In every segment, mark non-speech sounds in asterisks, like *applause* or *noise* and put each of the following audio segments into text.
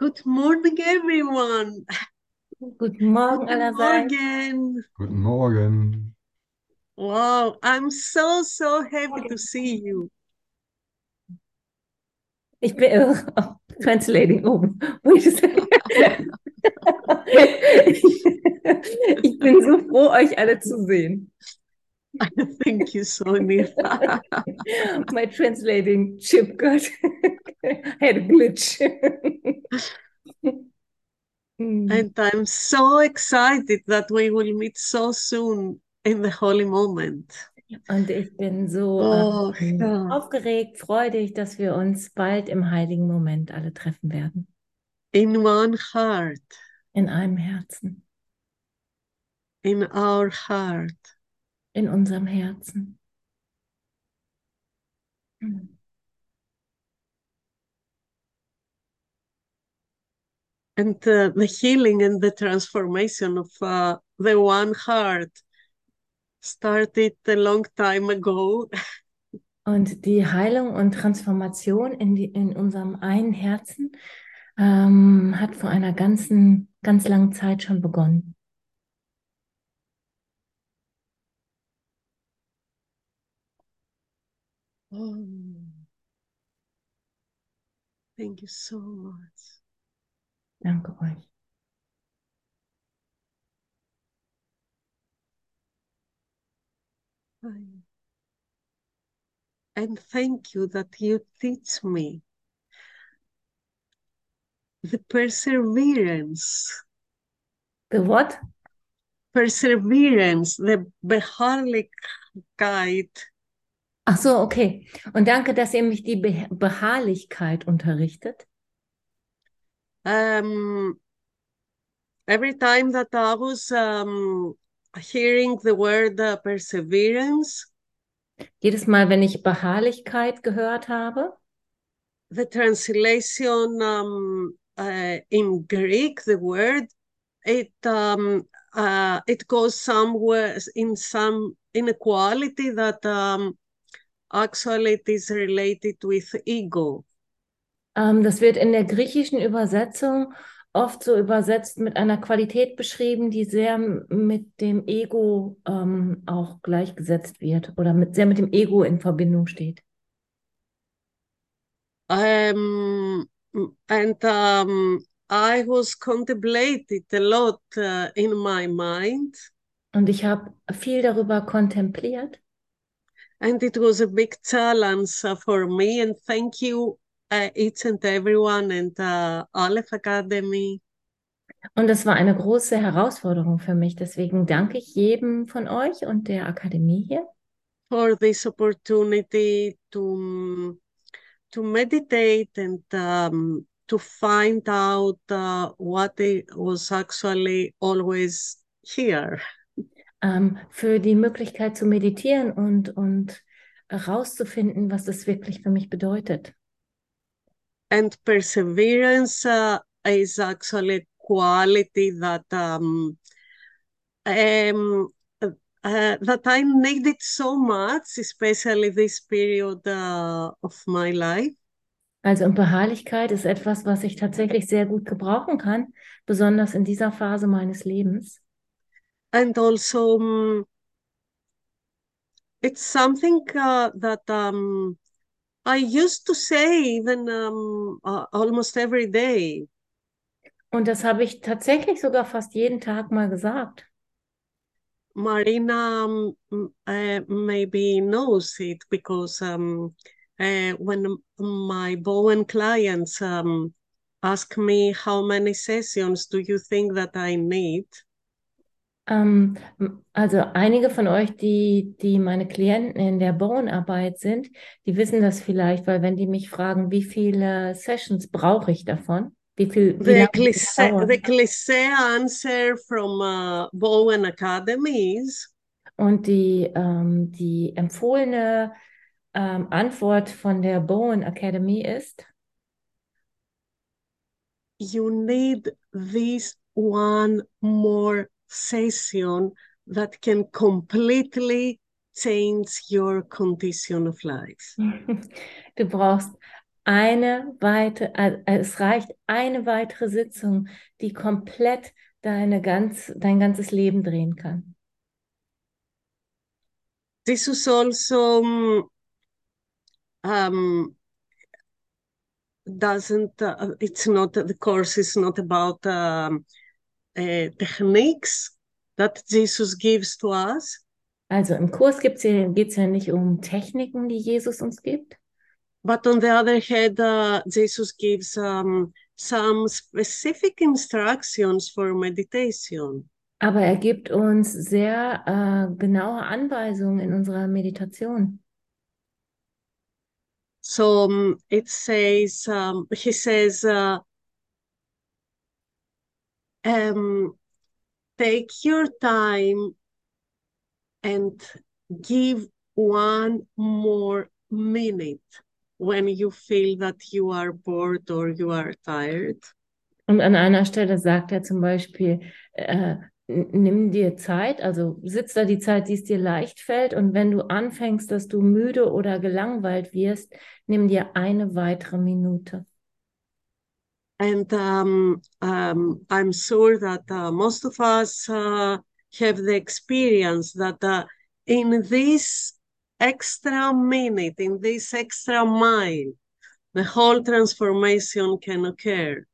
Good morning, everyone. Guten Morgen Guten allerseits. Morgen. Guten Morgen. Wow, I'm so, so happy to see you. Ich bin oh, translating oben. Second. *laughs* Ich bin so froh, euch alle zu sehen. *laughs* Thank you, Sonia. *laughs* My translating chip got *laughs* had a glitch. Mm. And I'm so excited that we will meet so soon in the holy moment. Und ich bin so Oh, ähm, ja. aufgeregt, freudig, dass wir uns bald im heiligen Moment alle treffen werden. In one heart, In einem Herzen, in our heart. In unserem Herzen. Mm. And uh, the healing and the transformation of uh, the one heart started a long time ago. Und die Heilung und Transformation in, die, in unserem einen Herzen ähm, hat vor einer ganzen, ganz langen Zeit schon begonnen. Oh. Thank you so much. Danke euch. And thank you that you teach me the perseverance, The what? perseverance, the Beharrlichkeit, Ach so, okay. Und danke, dass ihr mich die Be Beharrlichkeit unterrichtet. um, every time that I was um, hearing the word uh, perseverance, Jedes Mal, wenn ich Beharrlichkeit gehört habe, the translation um, uh, in Greek, the word, it um, uh, it goes somewhere in some inequality that um, actually it is related with ego. ähm, das wird in der griechischen Übersetzung oft so übersetzt mit einer Qualität beschrieben, die sehr mit dem Ego ähm, auch gleichgesetzt wird oder mit, sehr mit dem Ego in Verbindung steht. Um, and um, I was contemplated a lot uh, in my mind, Und ich habe viel darüber kontempliert. And it was a big challenge uh, for me. And thank you, uh, each and everyone, and uh, Aleph Academy. Und das war eine große Herausforderung für mich. Deswegen danke ich jedem von euch und der Akademie hier for this opportunity to to meditate and um, to find out uh, what it was actually always here. Ähm, für die Möglichkeit zu meditieren und, und herauszufinden, was das wirklich für mich bedeutet. And perseverance uh, is actually a quality that um, um, uh, that I needed so much, especially this period uh, of my life. Also und Beharrlichkeit ist etwas, was ich tatsächlich sehr gut gebrauchen kann, besonders in dieser Phase meines Lebens. And also um, it's something uh, that um, I used to say even um, uh, almost every day. Und das habe ich tatsächlich sogar fast jeden Tag mal gesagt. Marina um, uh, maybe knows it because um, uh, when my Bowen clients um, ask me how many sessions do you think that I need, Ähm, also einige von euch, die, die meine Klienten in der Bowenarbeit sind, die wissen das vielleicht, weil wenn die mich fragen, wie viele Sessions brauche ich davon, wie viel, wie cliché, the cliché answer from uh, Bowen Academy is Und die, ähm, die empfohlene ähm, Antwort von der Bowen Academy ist, you need this one more session that can completely change your condition of life. *laughs* du brauchst eine weitere, äh, es reicht eine weitere Sitzung, die komplett deine ganz, dein ganzes Leben drehen kann. Jesus also um, doesn't, uh, it's not, the course is not about um, uh, techniques that Jesus gives to us. Also im Kurs geht es ja nicht um Techniken, die Jesus uns gibt. But on the other hand, uh, Jesus gives um, some specific instructions for meditation. Aber er gibt uns sehr äh, genaue Anweisungen in unserer Meditation. So um, it says, um, he says, uh, um, take your time and give one more minute when you feel that you are bored or you are tired. Und an einer Stelle sagt er zum Beispiel, äh, nimm dir Zeit, also sitz da die Zeit, die es dir leicht fällt. Und wenn du anfängst, dass du müde oder gelangweilt wirst, nimm dir eine weitere Minute. And um, um, I'm sure that uh, most of us uh, have the experience that uh, in this extra minute, in this extra mile, the whole transformation can occur.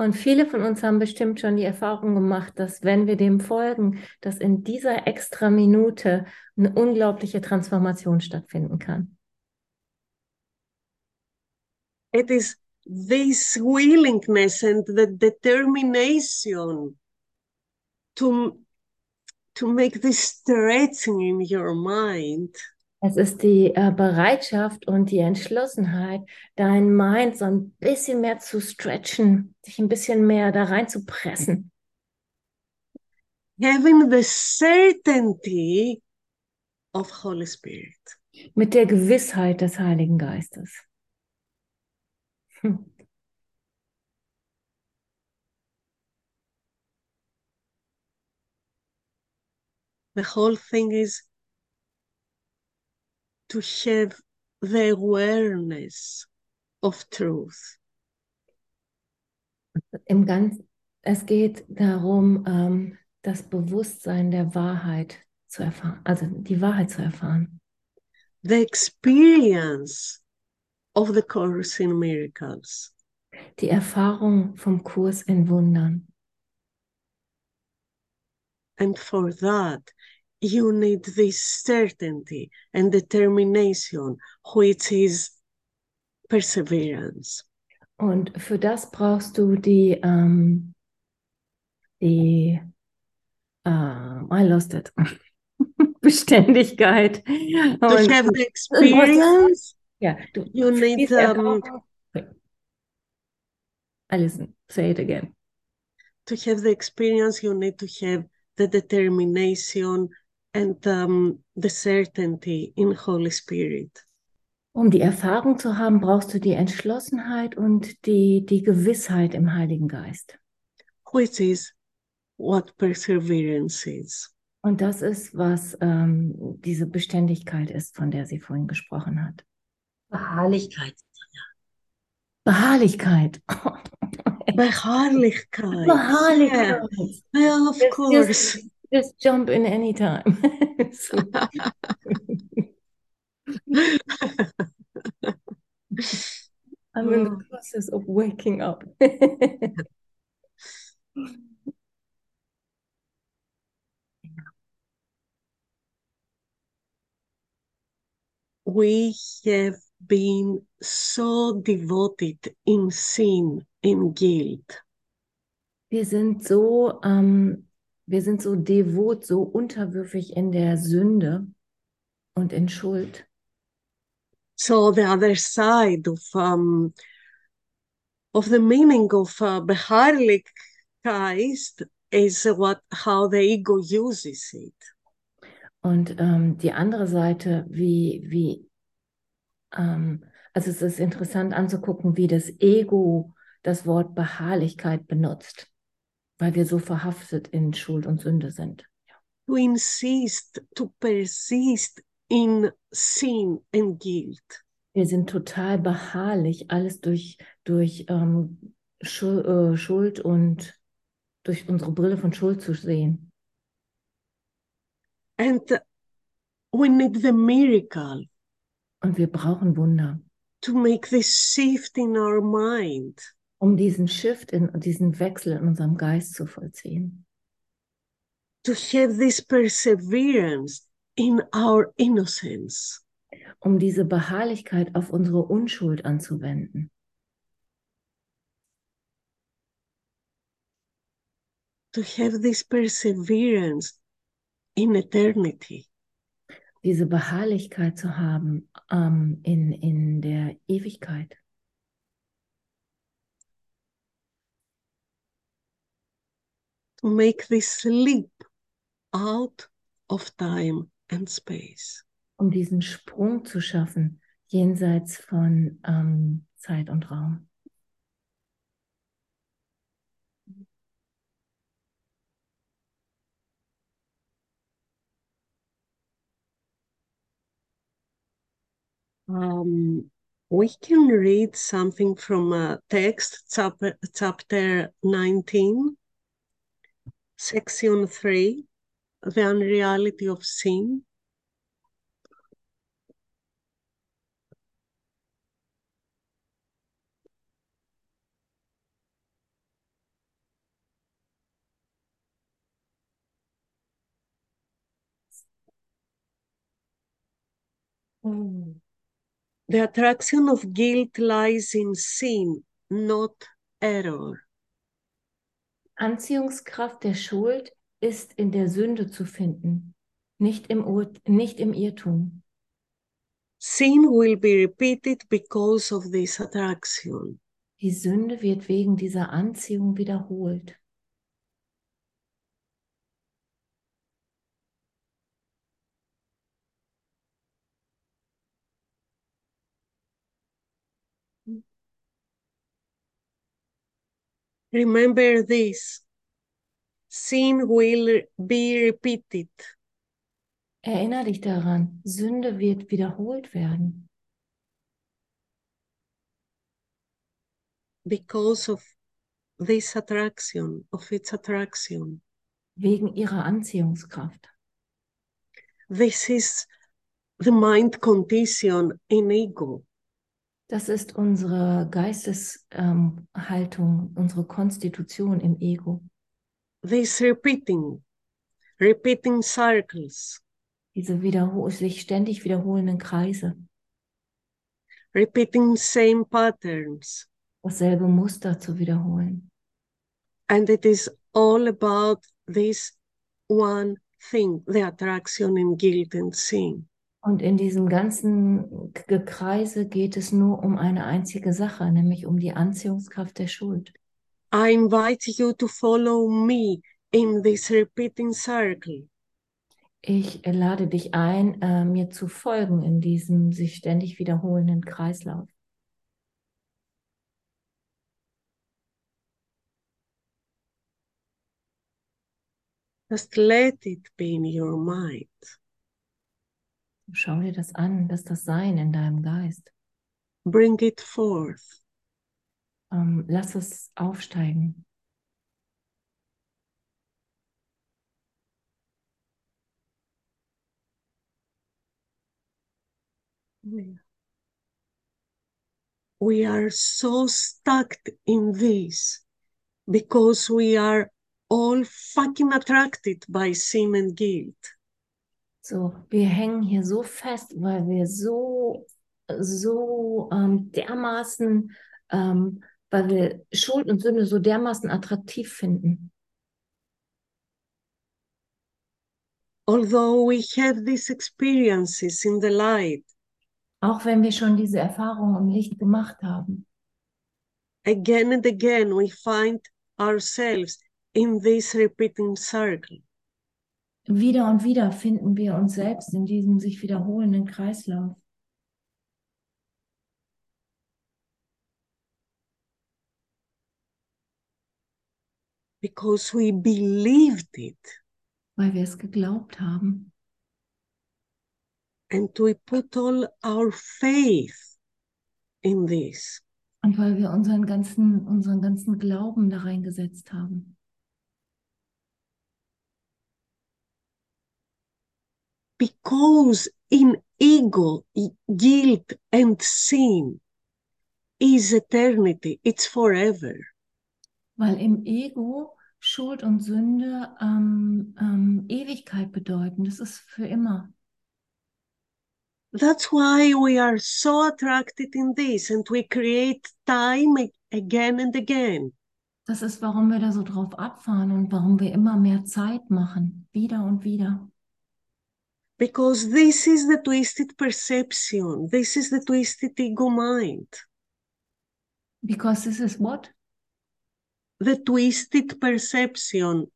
Und viele von uns haben bestimmt schon die Erfahrung gemacht, dass wenn wir dem folgen, dass in dieser extra Minute eine unglaubliche Transformation stattfinden kann. It is this willingness and the determination to, to make this stretching in your mind Es ist die äh, Bereitschaft und die Entschlossenheit, dein Mind so ein bisschen mehr zu stretchen, sich ein bisschen mehr da rein zu pressen. Having the certainty of Holy Spirit. Mit der Gewissheit des Heiligen Geistes. *laughs* The whole thing is to have the awareness of truth. Im Ganzen, es geht darum, ähm, das Bewusstsein der Wahrheit zu erfahren, also die Wahrheit zu erfahren. The experience of the Course in Miracles. Die Erfahrung vom Kurs in Wundern. And for that, you need this certainty and determination, which is perseverance. Und für das brauchst du die, ähm, die, uh, I lost it. *laughs* Beständigkeit. To have the *laughs* experience, ja, du, you need um, I listen, say it again. To have the experience, you need to have the determination and um, the certainty in Holy Spirit. Um die Erfahrung zu haben, brauchst du die Entschlossenheit und die, die Gewissheit im Heiligen Geist. Which is what perseverance is. Und das ist, was ähm, diese Beständigkeit ist, von der sie vorhin gesprochen hat. Beharrlichkeit. Beharrlichkeit. Beharrlichkeit. Beharrlichkeit. Yeah, yeah of course. Just jump in anytime. *laughs* I'm in the process of waking up. we have been so devoted in sin, in guilt. Wir sind so ähm, Wir sind so devot, so unterwürfig in der Sünde und in Schuld. So the other side of um, of the meaning of uh, Beharrlichkeit is what how the ego uses it. Und ähm, die andere Seite, wie wie ähm, also es ist interessant anzugucken, wie das Ego das Wort Beharrlichkeit benutzt weil wir so verhaftet in Schuld und Sünde sind. To insist, to persist in sin and guilt. Wir sind total beharrlich, alles durch, durch ähm, Schuld, äh, Schuld und durch unsere Brille von Schuld zu sehen. And we need the miracle Und wir brauchen Wunder, to make this shift in our mind. um diesen Shift, in, diesen Wechsel in unserem Geist zu vollziehen. to have this perseverance in our innocence, Um diese Beharrlichkeit auf unsere Unschuld anzuwenden. to have this perseverance in eternity. Diese Beharrlichkeit zu haben ähm, in, in der Ewigkeit. To make this leap out of time and space. um diesen Sprung zu schaffen, jenseits von ähm, Zeit und Raum. Um, we can read something from a text, chapter, chapter 19, section 3, the unreality of sin. The attraction of guilt lies in sin, not error. Anziehungskraft der Schuld ist in der Sünde zu finden, nicht im, Ur nicht im Irrtum. Sin will be repeated because of this attraction. Die Sünde wird wegen dieser Anziehung wiederholt. Remember this sin will be repeated Erinnere dich daran, Sünde wird wiederholt werden, because of this attraction, of its attraction. wegen ihrer Anziehungskraft. This is the mind condition in ego. Das ist unsere Geisteshaltung, ähm, Haltung, unsere Konstitution im Ego. This repeating, repeating circles, Diese sich ständig wiederholenden Kreise, repeating same patterns. dasselbe Muster zu wiederholen. And it is all about this one thing, the attraction in guilt and sin. Und in diesem ganzen Gekreise geht es nur um eine einzige Sache, nämlich um die Anziehungskraft der Schuld. I invite you to follow me in this repeating circle. Ich lade dich ein, äh, mir zu folgen in diesem sich ständig wiederholenden Kreislauf. Just let it be in your mind. Schau dir das an, lass das sein in deinem Geist. Bring it forth. Ähm, lass es aufsteigen. We are so stuck in this because we are all fucking attracted by sin and guilt. So, wir hängen hier so fest, weil wir so, so ähm, dermaßen, ähm, weil wir Schuld und Sünde so dermaßen attraktiv finden. Although we have these experiences in the light, Auch wenn wir schon diese Erfahrung im Licht gemacht haben. again and again we find ourselves in this repeating circle. Wieder und wieder finden wir uns selbst in diesem sich wiederholenden Kreislauf. because we believed it weil wir es geglaubt haben and we put all our faith in this. Und weil wir unseren ganzen, unseren ganzen Glauben da reingesetzt haben. Because in ego, guilt and sin is eternity, it's forever. Weil im Ego Schuld und Sünde ähm, ähm, Ewigkeit bedeuten. Das ist für immer. That's why we are so attracted in this and we create time again and again. Das ist, warum wir da so drauf abfahren und warum wir immer mehr Zeit machen. Wieder und wieder. Because this is the twisted perception, this is the twisted ego mind, Because this is what? the twisted perception.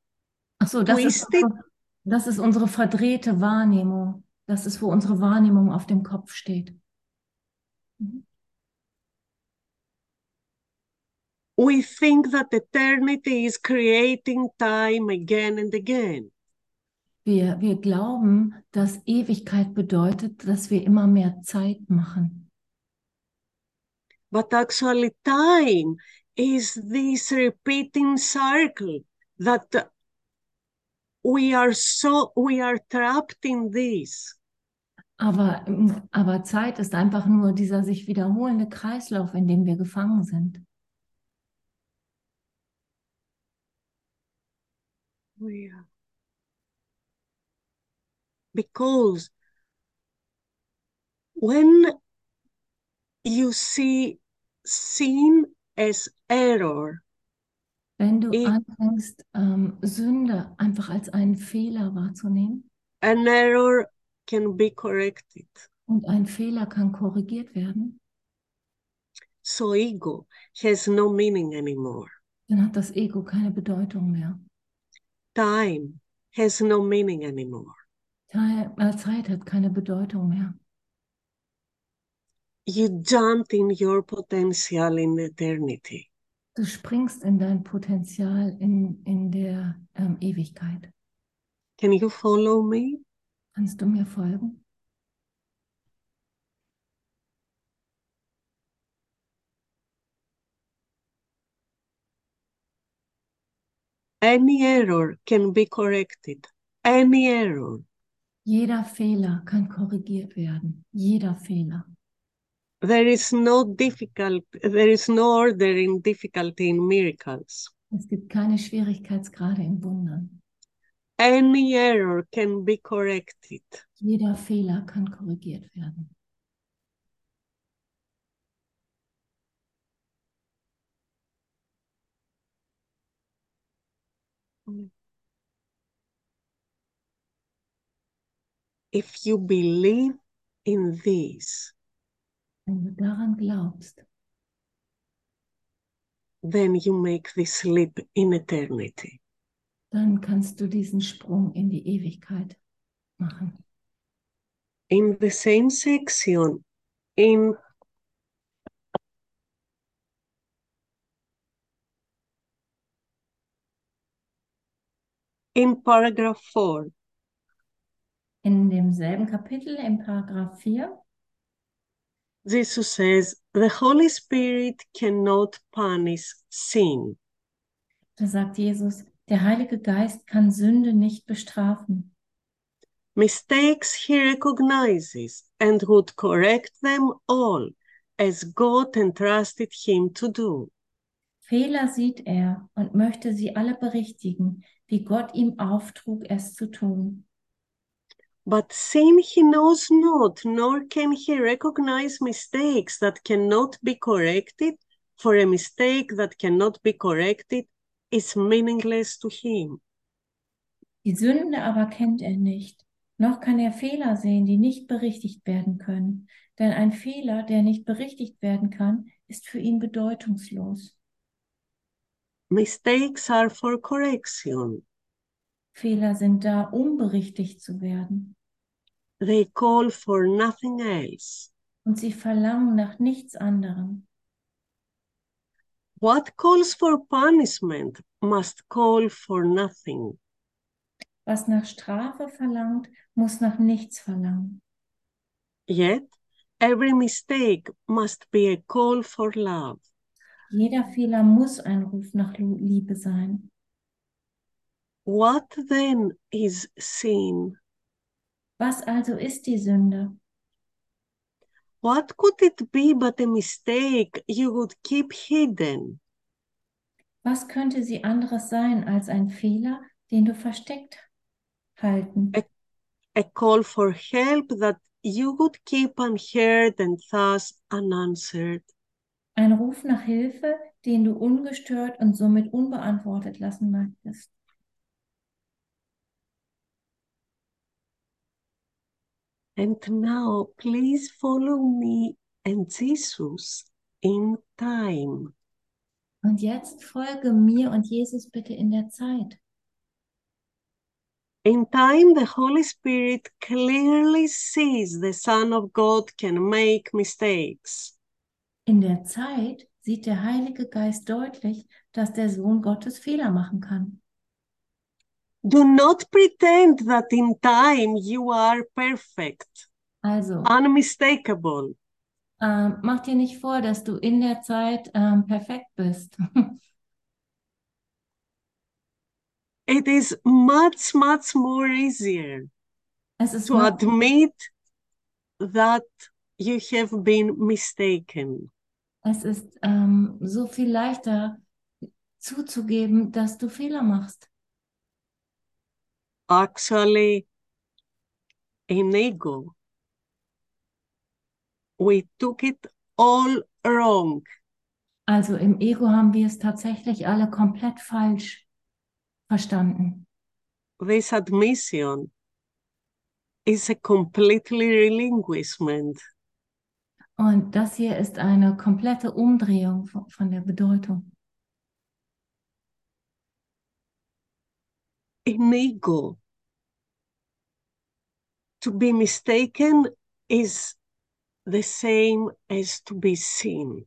Ach so, das ist, Twisted. unsere, das ist unsere verdrehte Wahrnehmung. Das ist, wo unsere Wahrnehmung auf dem Kopf steht. Mhm. We think that eternity is creating time again and again. Wir, wir glauben, dass Ewigkeit bedeutet, dass wir immer mehr Zeit machen. But actually, time is this repeating circle that we are so, we are trapped in this. Aber, aber Zeit ist einfach nur dieser sich wiederholende Kreislauf, in dem wir gefangen sind. We are. Because when you see sin as error, Wenn du Ich- anfängst, ähm, Sünde einfach als einen Fehler wahrzunehmen an error can be corrected. und ein Fehler kann korrigiert werden, So ego has no meaning anymore. dann hat das Ego keine Bedeutung mehr. Time has no meaning anymore. Äh, Zeit hat keine Bedeutung mehr. You jump in your potential in eternity. Du springst in dein Potenzial in, in der ähm, Ewigkeit. Can you follow me? Kannst du mir folgen? Any error can be corrected. Any error. Jeder Fehler kann korrigiert werden. Jeder Fehler. There is no difficult, there is no order in difficulty in miracles. Es gibt keine Schwierigkeitsgrade in Wundern. Any error can be corrected. Jeder Fehler kann korrigiert werden. If you believe in this, Wenn du daran glaubst, then you make this leap in eternity. dann kannst du diesen Sprung in die Ewigkeit machen. In the same section, in in paragraph 4, In demselben Kapitel, im Paragraph 4, Jesus says, the Holy Spirit cannot punish sin. da sagt Jesus, der Heilige Geist kann Sünde nicht bestrafen. Mistakes he recognizes and would correct them all as God entrusted him to do. Fehler sieht er und möchte sie alle berichtigen, wie Gott ihm auftrug, es zu tun. But sin he knows not, nor can he recognize mistakes that cannot be corrected, for a mistake that cannot be corrected is meaningless to him. Die Sünde aber kennt er nicht, noch kann er Fehler sehen, die nicht berichtigt werden können. Denn ein Fehler, der nicht berichtigt werden kann, ist für ihn bedeutungslos. Mistakes are for correction. Fehler sind da, um berichtigt zu werden. They call for nothing else. Und sie verlangen nach nichts anderem. What calls for punishment must call for nothing. Was nach Strafe verlangt, muss nach nichts verlangen. Yet, every mistake must be a call for love. Jeder Fehler muss ein Ruf nach Liebe sein. What then is sin? Was also ist die Sünde? What could it be but a mistake you would keep hidden? Was könnte sie anderes sein als ein Fehler, den du versteckt halten? Ä- A call for help that you would keep unheard and thus unanswered. Ein Ruf nach Hilfe, den du ungestört und somit unbeantwortet lassen möchtest. And now please follow me and Jesus in time. Und jetzt folge mir und Jesus bitte in der Zeit. In time, the Holy Spirit clearly sees the Son of God can make mistakes. In der Zeit sieht der Heilige Geist deutlich, dass der Sohn Gottes Fehler machen kann. Do not pretend that in time you are perfect, Also, unmistakable. ähm, mach dir nicht vor, dass du in der Zeit ähm, perfekt bist. *laughs* It is much, much more easier Es ist to admit that you have been mistaken. es ist ähm, so viel leichter zuzugeben, dass du Fehler machst. Actually, in ego, we took it all wrong. Also im Ego haben wir es tatsächlich alle komplett falsch verstanden. This admission is a completely relinquishment. Und das hier ist eine komplette Umdrehung von, von der Bedeutung. In ego, to be mistaken is the same as to be sinned.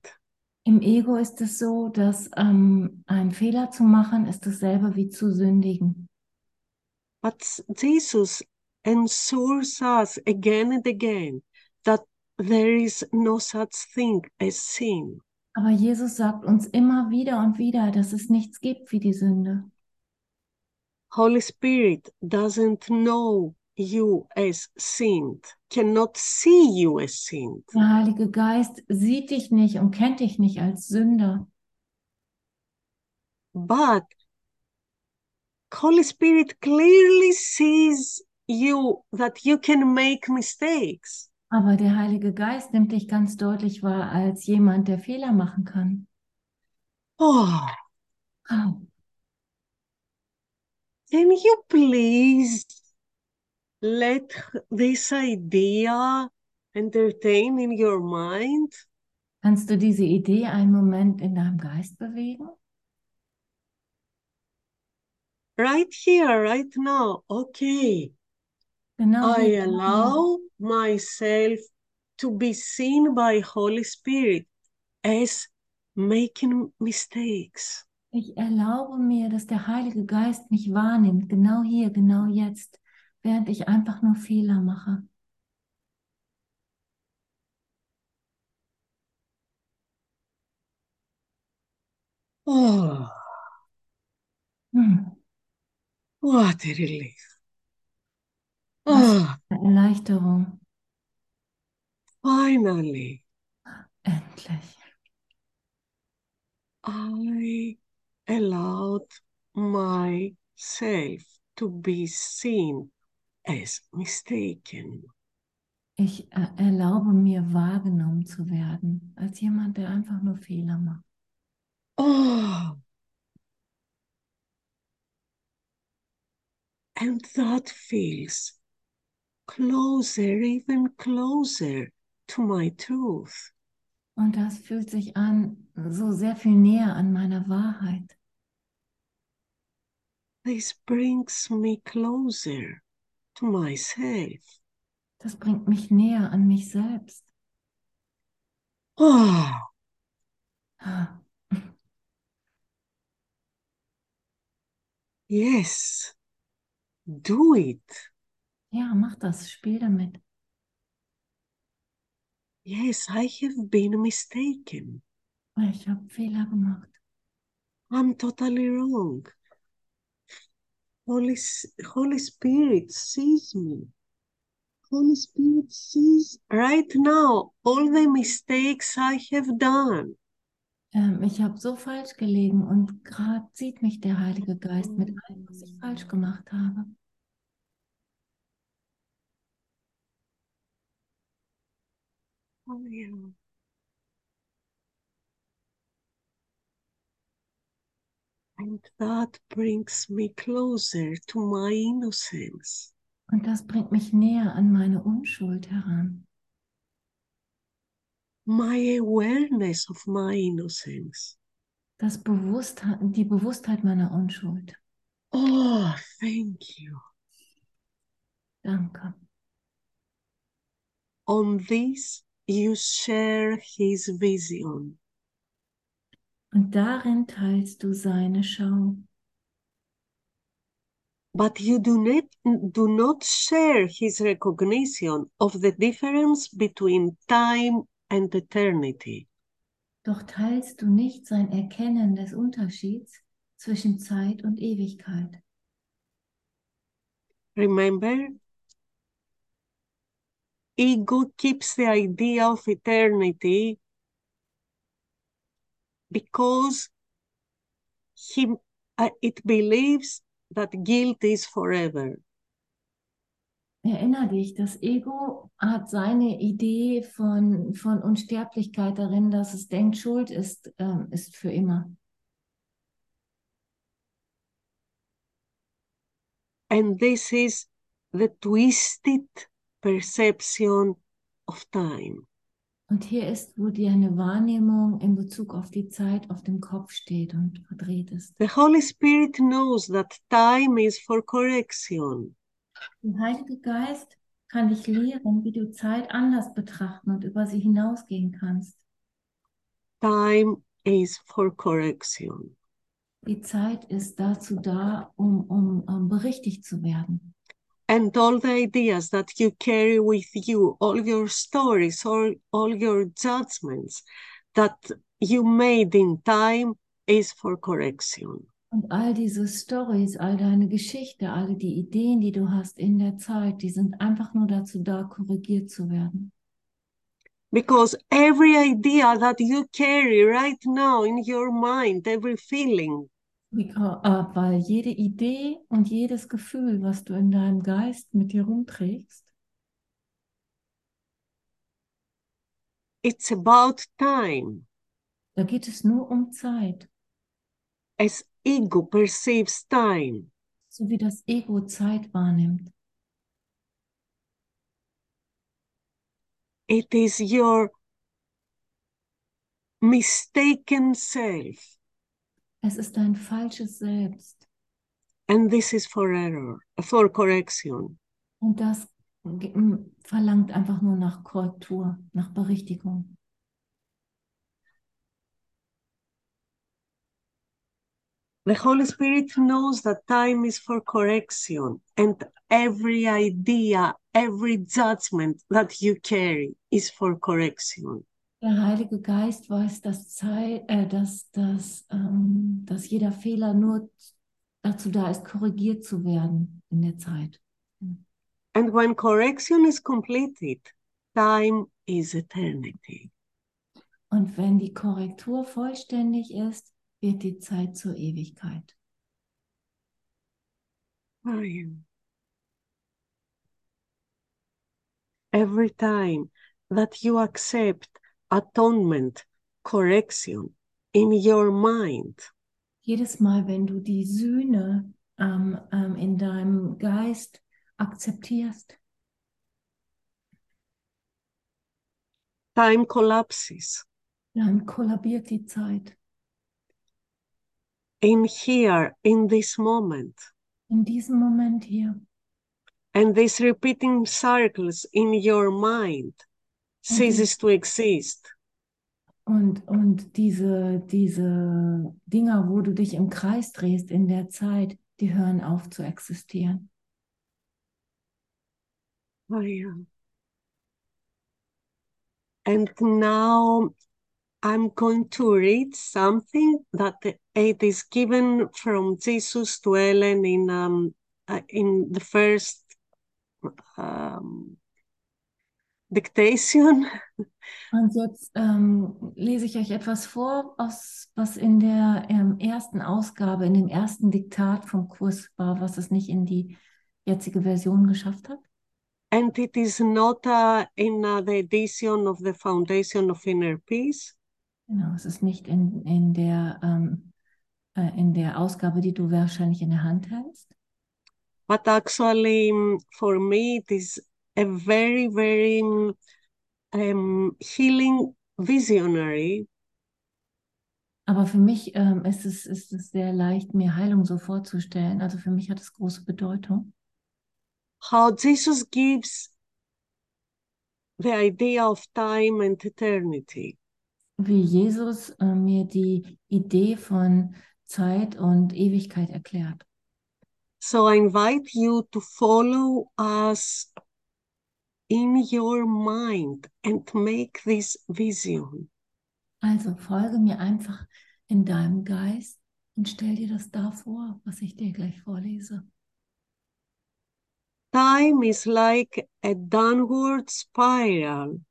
Im Ego ist es so, dass ähm, ein Fehler zu machen ist dasselbe wie zu sündigen. But Jesus ensures us again and again that there is no such thing as sin. Aber Jesus sagt uns immer wieder und wieder, dass es nichts gibt wie die Sünde. Holy Spirit doesn't know you as sinned, cannot see you as sinned. Der Heilige Geist sieht dich nicht und kennt dich nicht als Sünder. But Holy Spirit clearly sees you that you can make mistakes. Aber der Heilige Geist nimmt dich ganz deutlich wahr als jemand, der Fehler machen kann. Oh, Oh, can you please let this idea entertain in your mind? kannst du diese Idee einen Moment in deinem Geist bewegen? Right here, right now. Okay. Genau I genau allow myself to be seen by Holy Spirit as making mistakes. Ich erlaube mir, dass der Heilige Geist mich wahrnimmt, genau hier, genau jetzt, während ich einfach nur Fehler mache. Oh, Hm, what a relief. Oh, Erleichterung. finally, Endlich. I allowed myself to be seen as mistaken. Ich äh, erlaube mir, wahrgenommen zu werden, als jemand, der einfach nur Fehler macht. Oh, and that feels closer, even closer to my truth. Und das fühlt sich an, so sehr viel näher an meiner Wahrheit. This brings me closer to myself. Das bringt mich näher an mich selbst. Oh, yes, do it. Ja, mach das, spiel damit. Yes, I have been mistaken. Ich habe Fehler gemacht. I'm totally wrong. Holy, Holy Spirit sees me. Holy Spirit sees right now all the mistakes I have done. Ähm, ich habe so falsch gelegen und gerade sieht mich der Heilige Geist mit allem, was ich falsch gemacht habe. Oh, yeah. And that brings me closer to my innocence. Und das bringt mich näher an meine Unschuld heran. my awareness of my innocence. Das Bewusstheit, die Bewusstheit meiner Unschuld. Oh, thank you. Danke. On this, you share his vision. Und darin teilst du seine Schau. But you do not, do not share his recognition of the difference between time and eternity. Doch teilst du nicht sein Erkennen des Unterschieds zwischen Zeit und Ewigkeit. Remember, ego keeps the idea of eternity because he, uh, it believes that guilt is forever. Erinner dich, das Ego hat seine Idee von, von Unsterblichkeit darin, dass es denkt, Schuld ist, ähm, ist für immer. And this is the twisted perception of time. Und hier ist, wo dir eine Wahrnehmung in Bezug auf die Zeit auf dem Kopf steht und verdreht ist. The Holy Spirit knows that time is for correction. Der Heilige Geist kann dich lehren, wie du Zeit anders betrachten und über sie hinausgehen kannst. Time is for correction. Die Zeit ist dazu da, um, um, um berichtigt zu werden. And all the ideas that you carry with you, all your stories, all, all your judgments that you made in time is for correction. Und all diese Stories, all deine Geschichte, alle die Ideen, die du hast in der Zeit, die sind einfach nur dazu da, korrigiert zu werden. Because every idea that you carry right now in your mind, every feeling, Because, äh, weil jede Idee und jedes Gefühl, was du in deinem Geist mit dir rumträgst, it's about time. da geht es nur um Zeit, As ego perceives time, so wie das Ego Zeit wahrnimmt. it is your mistaken self. Es ist dein falsches Selbst. And this is for error, for correction. Und das verlangt einfach nur nach Korrektur, nach Berichtigung. The Holy Spirit knows that time is for correction, and every idea, every judgment that you carry is for correction. Der Heilige Geist weiß, dass, Zeit, äh, dass, dass, ähm, dass jeder Fehler nur dazu da ist, korrigiert zu werden in der Zeit. And when correction is completed, time is eternity. Und wenn die Korrektur vollständig ist, wird die Zeit zur Ewigkeit. Mariam. Every time that you accept atonement, correction in your mind, Jedes Mal, wenn du die Sühne ähm, ähm, in deinem Geist akzeptierst, time collapses. dann kollabiert die Zeit. In here, in this moment, In diesem Moment hier. and these repeating circles in your mind ceases to exist. Und, und diese, diese Dinger, wo du dich im Kreis drehst in der Zeit, die hören auf zu existieren. I am. And now I'm going to read something that it is given from Jesus to Ellen in um, uh, in the first um, dictation. Und jetzt ähm, lese ich euch etwas vor, aus, was in der ähm, ersten Ausgabe, in dem ersten Diktat vom Kurs war, was es nicht in die jetzige Version geschafft hat. And it is not uh, in uh, the edition of the Foundation of Inner Peace. Genau, es ist nicht in, in, der, ähm, äh, in der Ausgabe, die du wahrscheinlich in der Hand hältst. But actually, um, for me, it is a very, very um, healing visionary Aber für mich ähm, ist, es, ist es sehr leicht, mir Heilung so vorzustellen. Also für mich hat es große Bedeutung. how Jesus gives the idea of time and eternity. Wie Jesus äh, mir die Idee von Zeit und Ewigkeit erklärt. So I invite you to follow us in your mind and make this vision. Also folge mir einfach in deinem Geist und stell dir das da vor, was ich dir gleich vorlese. Time is like a downward spiral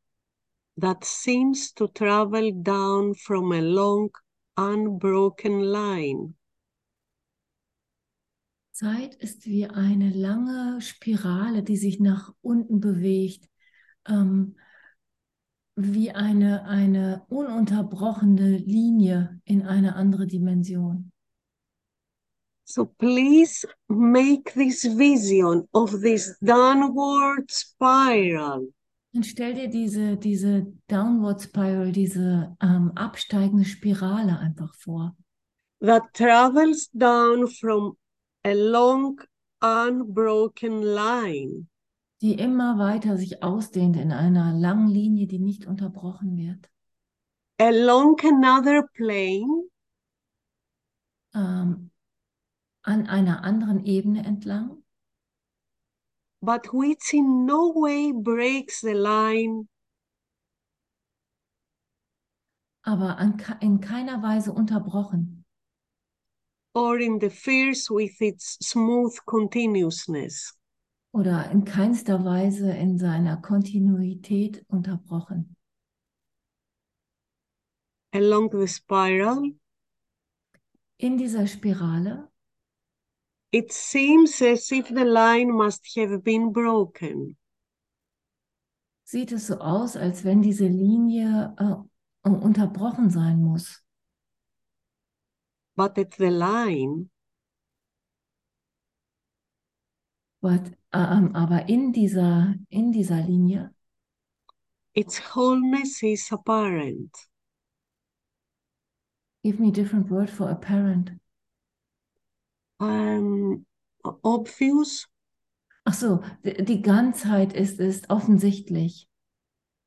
that seems to travel down from a long, unbroken line. Zeit ist wie eine lange Spirale, die sich nach unten bewegt, ähm, wie eine, eine ununterbrochene Linie in eine andere Dimension. So please make this vision of this downward spiral Und stell dir diese, diese Downward Spiral, diese ähm, absteigende Spirale einfach vor, that travels down from a long, unbroken line. die immer weiter sich ausdehnt in einer langen Linie, die nicht unterbrochen wird. along another plane Ähm, an einer anderen Ebene entlang, but which in no way breaks the line aber an, in keiner Weise unterbrochen or interferes with its smooth continuousness. oder in keinster Weise in seiner Kontinuität unterbrochen. Along the spiral, In dieser Spirale it seems as if the line must have been broken. sieht es so aus, als wenn diese Linie äh, unterbrochen sein muss. But at the line, But, ähm, aber in dieser, in dieser Linie its wholeness is apparent. Give me a different word for apparent. Um, obvious, Ach so, die, die Ganzheit ist, ist offensichtlich.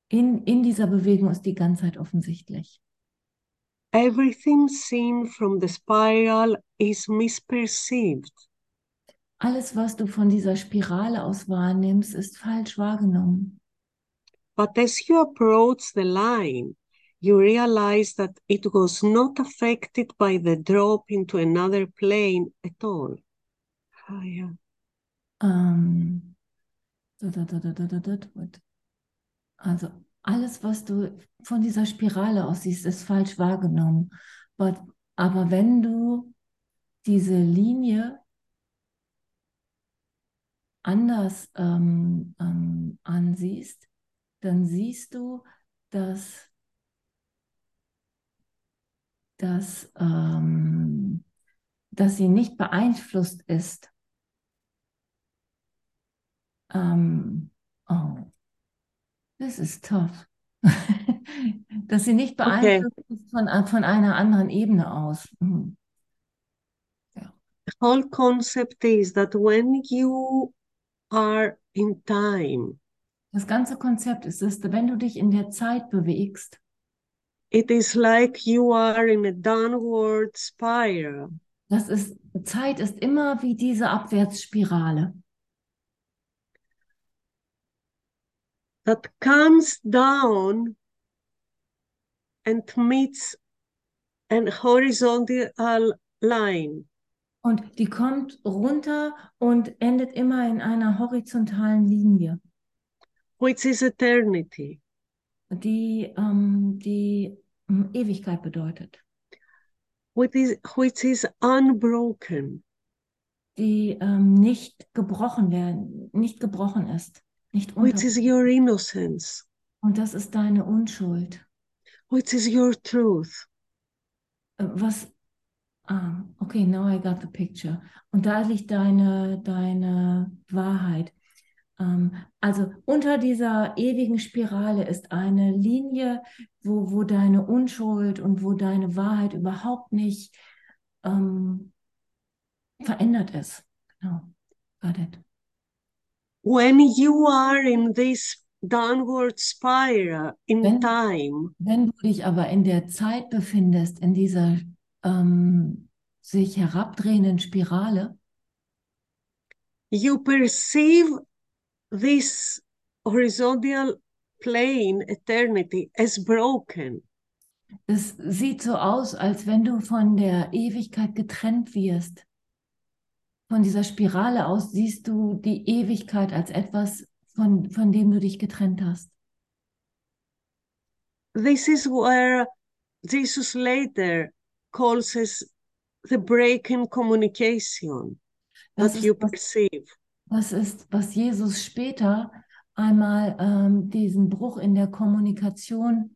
In, in dieser Bewegung ist die Ganzheit offensichtlich. Everything seen from the spiral is misperceived. Alles, was du von dieser Spirale aus wahrnimmst, ist falsch wahrgenommen. But as you approach the line, you realize that it was not affected by the drop into another plane at all. Ah, ja. Um, also alles, was du von dieser Spirale aus siehst, ist falsch wahrgenommen. But, aber wenn du diese Linie anders ähm, ähm, ansiehst, dann siehst du, dass, dass, ähm, dass sie nicht beeinflusst ist. Ähm, oh, this is tough. *laughs* dass sie nicht Okay. beeinflusst ist von, von einer anderen Ebene aus. Mhm. The whole concept is that when you are in time, Das ganze Konzept ist es, wenn du dich in der Zeit bewegst, it is like you are in a downward spiral. das ist, Zeit ist immer wie diese Abwärtsspirale. That comes down and meets an horizontal line. Und die kommt runter und endet immer in einer horizontalen Linie, which is eternity. die ähm, die ähm, Ewigkeit bedeutet, which is, which is unbroken. die ähm, nicht gebrochen werden, nicht gebrochen ist, nicht which is your innocence, Und das ist deine Unschuld. which is your truth. Äh, Was, ah, okay, now I got the picture. Und da liegt deine, deine Wahrheit. Ähm, also unter dieser ewigen Spirale ist eine Linie, wo, wo deine Unschuld und wo deine Wahrheit überhaupt nicht ähm, verändert ist. Genau, got it. When you are in this downward spiral in Wenn- time, Wenn du dich aber in der Zeit befindest, in dieser ähm, sich herabdrehenden Spirale, you perceive this horizontal plane, eternity, as broken. es sieht so aus, als wenn du von der Ewigkeit getrennt wirst. Von dieser Spirale aus siehst du die Ewigkeit als etwas, von, von dem du dich getrennt hast. This is where Jesus later calls us the break in communication Das that ist, you was, perceive. das ist, was Jesus später einmal ähm, diesen Bruch in der Kommunikation,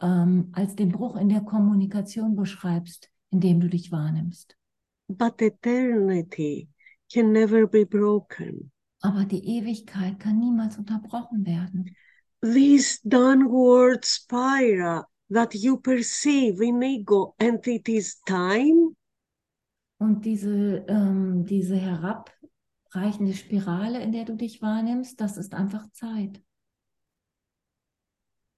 ähm, als den Bruch in der Kommunikation beschreibst, in dem du dich wahrnimmst. But eternity can never be broken. Aber die Ewigkeit kann niemals unterbrochen werden. This downward spiral that you perceive in ego and it is time, Und diese, ähm, diese herabreichende Spirale, in der du dich wahrnimmst, das ist einfach Zeit.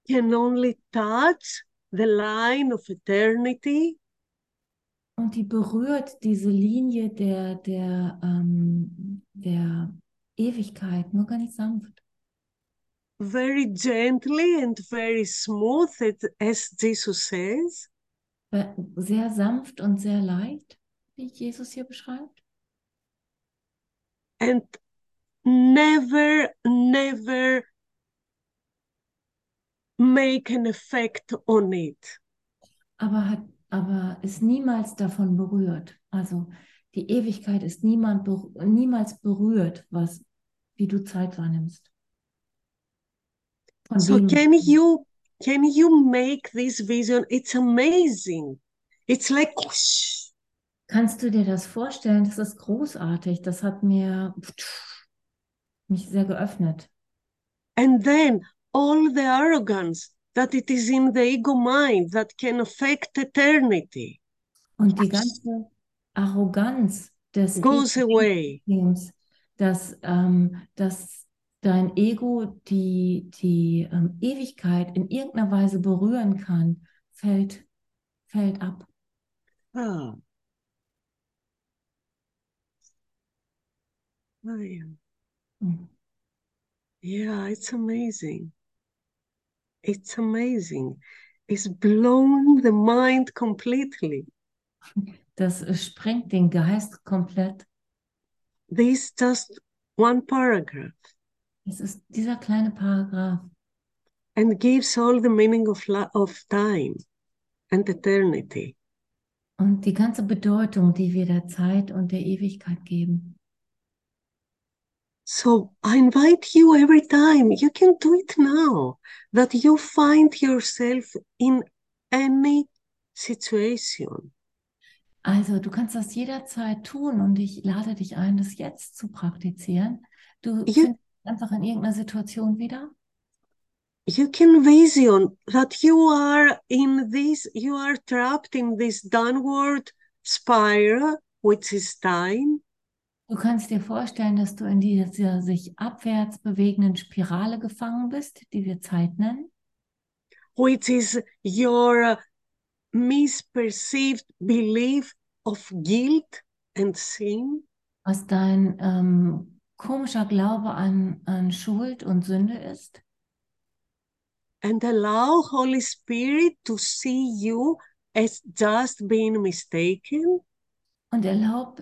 can only touch the line of eternity Und die berührt diese Linie der, der, ähm, der Ewigkeit nur ganz sanft. very gently and very smooth, as Jesus says. Sehr sanft und sehr leicht, wie Jesus hier beschreibt. and never, never make an effect on it. aber hat, aber ist niemals davon berührt. Also die Ewigkeit ist niemand, niemals berührt, was, wie du Zeit wahrnimmst. Von So can you can you make this vision? It's amazing. It's like whoosh. kannst du dir das vorstellen? Das ist großartig. Das hat mir mich sehr geöffnet. and then all the arrogance that it is in the ego mind that can affect eternity Und die ganze Arroganz des goes away. Ego-Systems, dass, ähm, dass dein Ego die, die ähm, Ewigkeit in irgendeiner Weise berühren kann, fällt, fällt ab. Ah. Oh, yeah. Mhm. Yeah, it's amazing. It's amazing. It's blown the mind completely. Das sprengt den Geist komplett. This just one paragraph Es ist dieser kleine Paragraph and gives all the meaning of, of time and eternity. und die ganze Bedeutung, die wir der Zeit und der Ewigkeit geben. So I invite you every time, you can do it now, that you find yourself in any situation. Also, du kannst das jederzeit tun und ich lade dich ein, das jetzt zu praktizieren. Du dich einfach in irgendeiner Situation wieder You can vision that you are in this, you are trapped in this downward spiral, which is time, Du kannst dir vorstellen, dass du in dieser sich abwärts bewegenden Spirale gefangen bist, die wir Zeit nennen, which is your misperceived belief of guilt and sin. was dein ähm, komischer Glaube an, an Schuld und Sünde ist. and allow Holy Spirit to see you as just being mistaken Und erlaub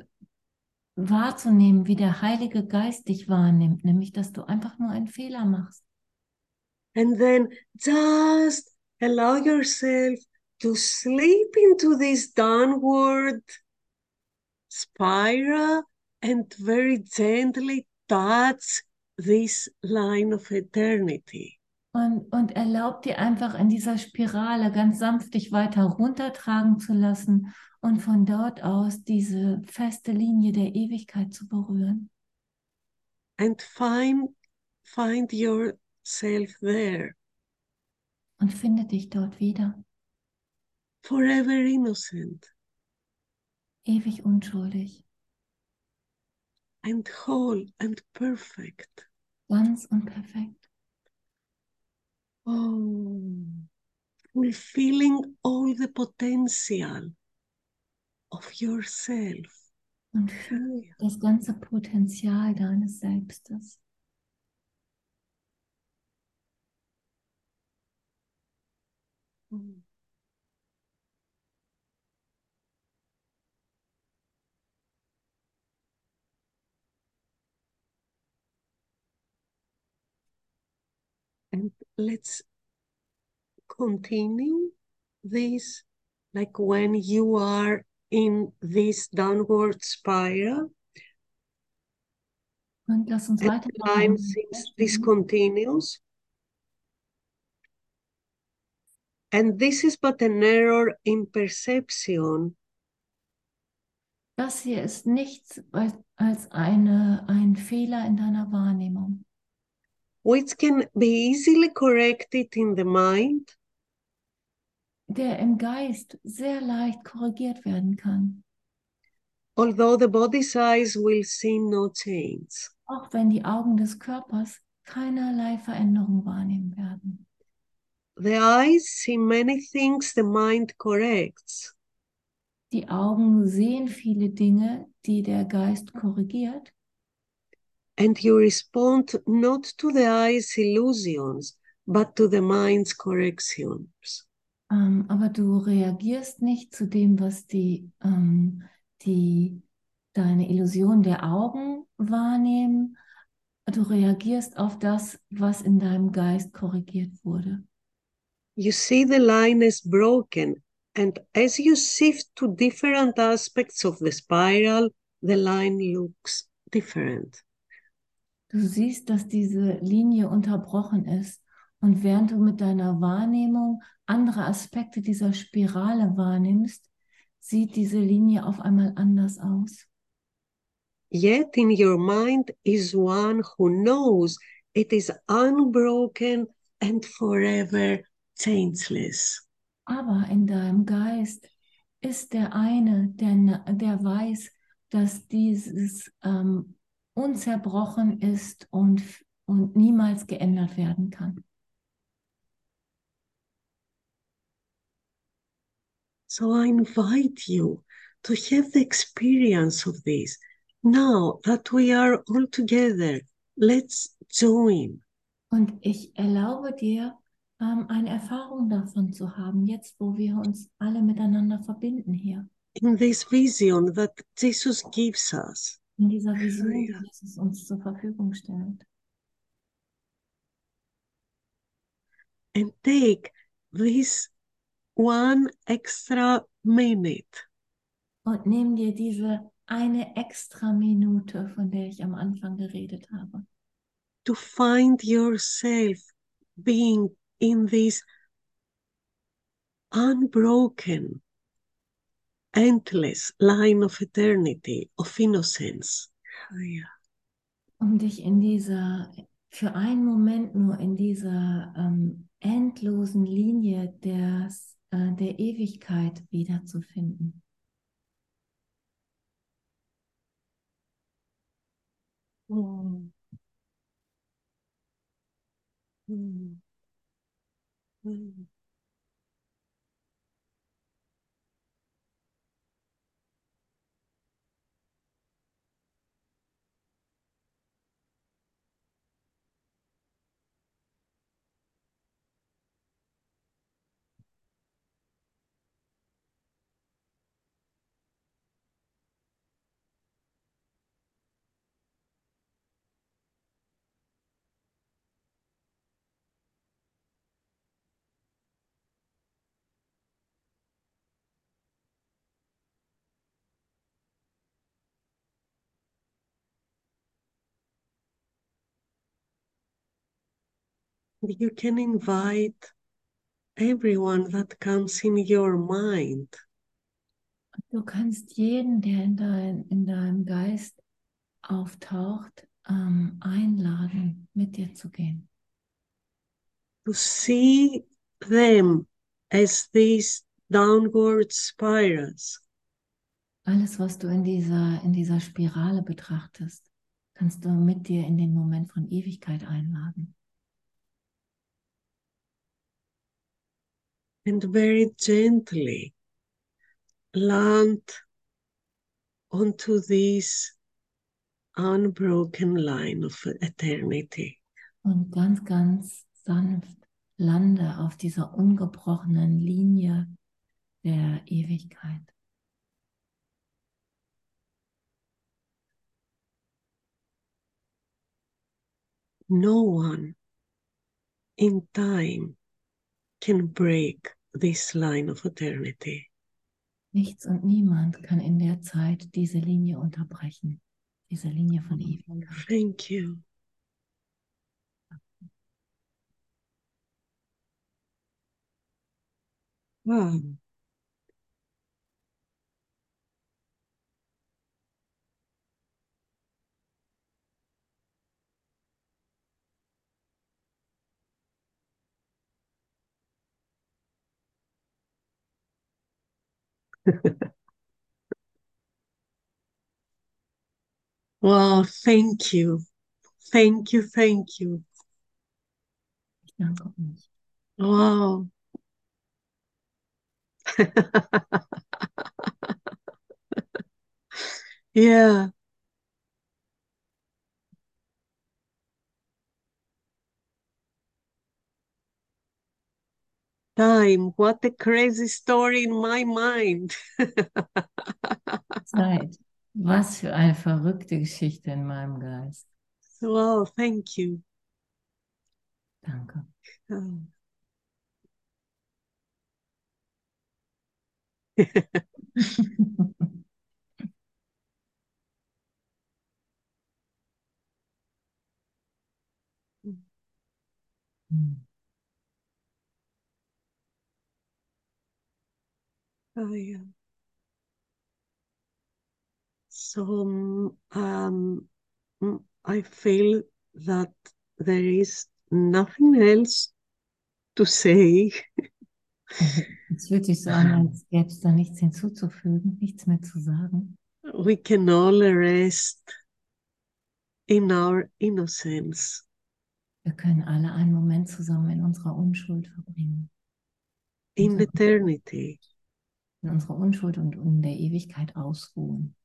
wahrzunehmen, wie der Heilige Geist dich wahrnimmt, nämlich dass du einfach nur einen Fehler machst. and then just allow yourself to slip into this downward spiral and very gently touch this line of eternity. Und, und erlaub dir einfach in dieser Spirale ganz sanft dich weiter runtertragen zu lassen und von dort aus diese feste Linie der Ewigkeit zu berühren. and find find yourself there. Und finde dich dort wieder, forever innocent. Ewig unschuldig, and whole and perfect. Ganz und perfekt. oh fulfilling all the potential of yourself Und fühl das ganze Potenzial deines Selbstes. Mm. And let's continue this like when you are in this downward spiral Und lass uns and weiter. the line seems discontinuous. And this is but an error in perception Das hier ist nichts als eine, ein Fehler in deiner Wahrnehmung, which can be easily corrected in the mind der im Geist sehr leicht korrigiert werden kann. although the body's eyes will see no change. auch wenn die Augen des Körpers keinerlei Veränderung wahrnehmen werden. The eyes see many things the mind corrects, Die Augen sehen viele Dinge, die der Geist korrigiert, and you respond not to the eyes' illusions, but to the mind's corrections. Ähm, aber du reagierst nicht zu dem, was die, ähm, die deine Illusion der Augen wahrnehmen. Du reagierst auf das, was in deinem Geist korrigiert wurde. You see the line as broken, and as you shift to different aspects of the spiral, the line looks different. Du siehst, dass diese Linie unterbrochen ist. Und während du mit deiner Wahrnehmung andere Aspekte dieser Spirale wahrnimmst, sieht diese Linie auf einmal anders aus. Yet in your mind is one who knows it is unbroken and forever changeless. Aber in deinem Geist ist der eine, der, der weiß, dass dieses ähm, unzerbrochen ist und, und niemals geändert werden kann. So I invite you to have the experience of this. Now that we are all together, let's join. Und ich erlaube dir, ähm, eine Erfahrung davon zu haben, jetzt wo wir uns alle miteinander verbinden hier, in this vision that Jesus gives us. in dieser Vision, die. Jesus uns zur Verfügung stellt. And take this one extra minute Und nimm dir diese eine extra Minute, von der ich am Anfang geredet habe, to find yourself being in this unbroken, endless line of eternity, of innocence. Yeah. um dich in dieser, für einen Moment nur in dieser ähm, endlosen Linie des, der Ewigkeit wiederzufinden. Mm. Mm. Mm. You can invite everyone that comes in your mind. Du kannst jeden, der in, dein, in deinem Geist auftaucht, ähm, einladen, mit dir zu gehen. to see them as these downward spirals, Alles, was du in dieser, in dieser Spirale betrachtest, kannst du mit dir in den Moment von Ewigkeit einladen. And very gently land onto this unbroken line of eternity. Und ganz, ganz sanft lande auf dieser ungebrochenen Linie der Ewigkeit. No one in time can break this line of eternity. Nichts und niemand kann in der Zeit diese Linie unterbrechen, diese Linie von Ewigkeit. Thank you. Wow. *laughs* Wow, thank you. Thank you, thank you. Wow. *laughs* yeah. Time, what a crazy story in my mind. *laughs* Zeit. Was für eine verrückte Geschichte in meinem Geist. Wow, thank you. Danke. Oh. *laughs* Oh. So um, I feel that there is nothing else to say. *laughs* Es fühlt sich so an, als gäbe es da nichts hinzuzufügen, nichts mehr zu sagen. We can all rest in our innocence. Wir können alle einen Moment zusammen in unserer Unschuld verbringen. in eternity. In unserer Unschuld und in der Ewigkeit ausruhen.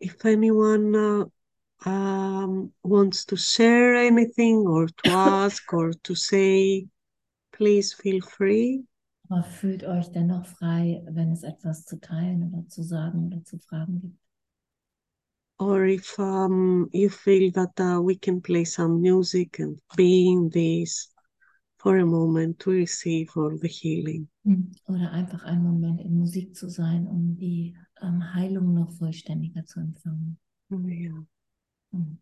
If anyone uh, um, wants to share anything or to *laughs* ask or to say, please feel free. Aber fühlt euch dennoch frei, wenn es etwas zu teilen oder zu sagen oder zu fragen gibt. Or if um, you feel that uh, we can play some music and be in this for a moment to receive all the healing. Oder einfach einen Moment in Musik zu sein, um die ähm, Heilung noch vollständiger zu empfangen. Oh, yeah. Mhm.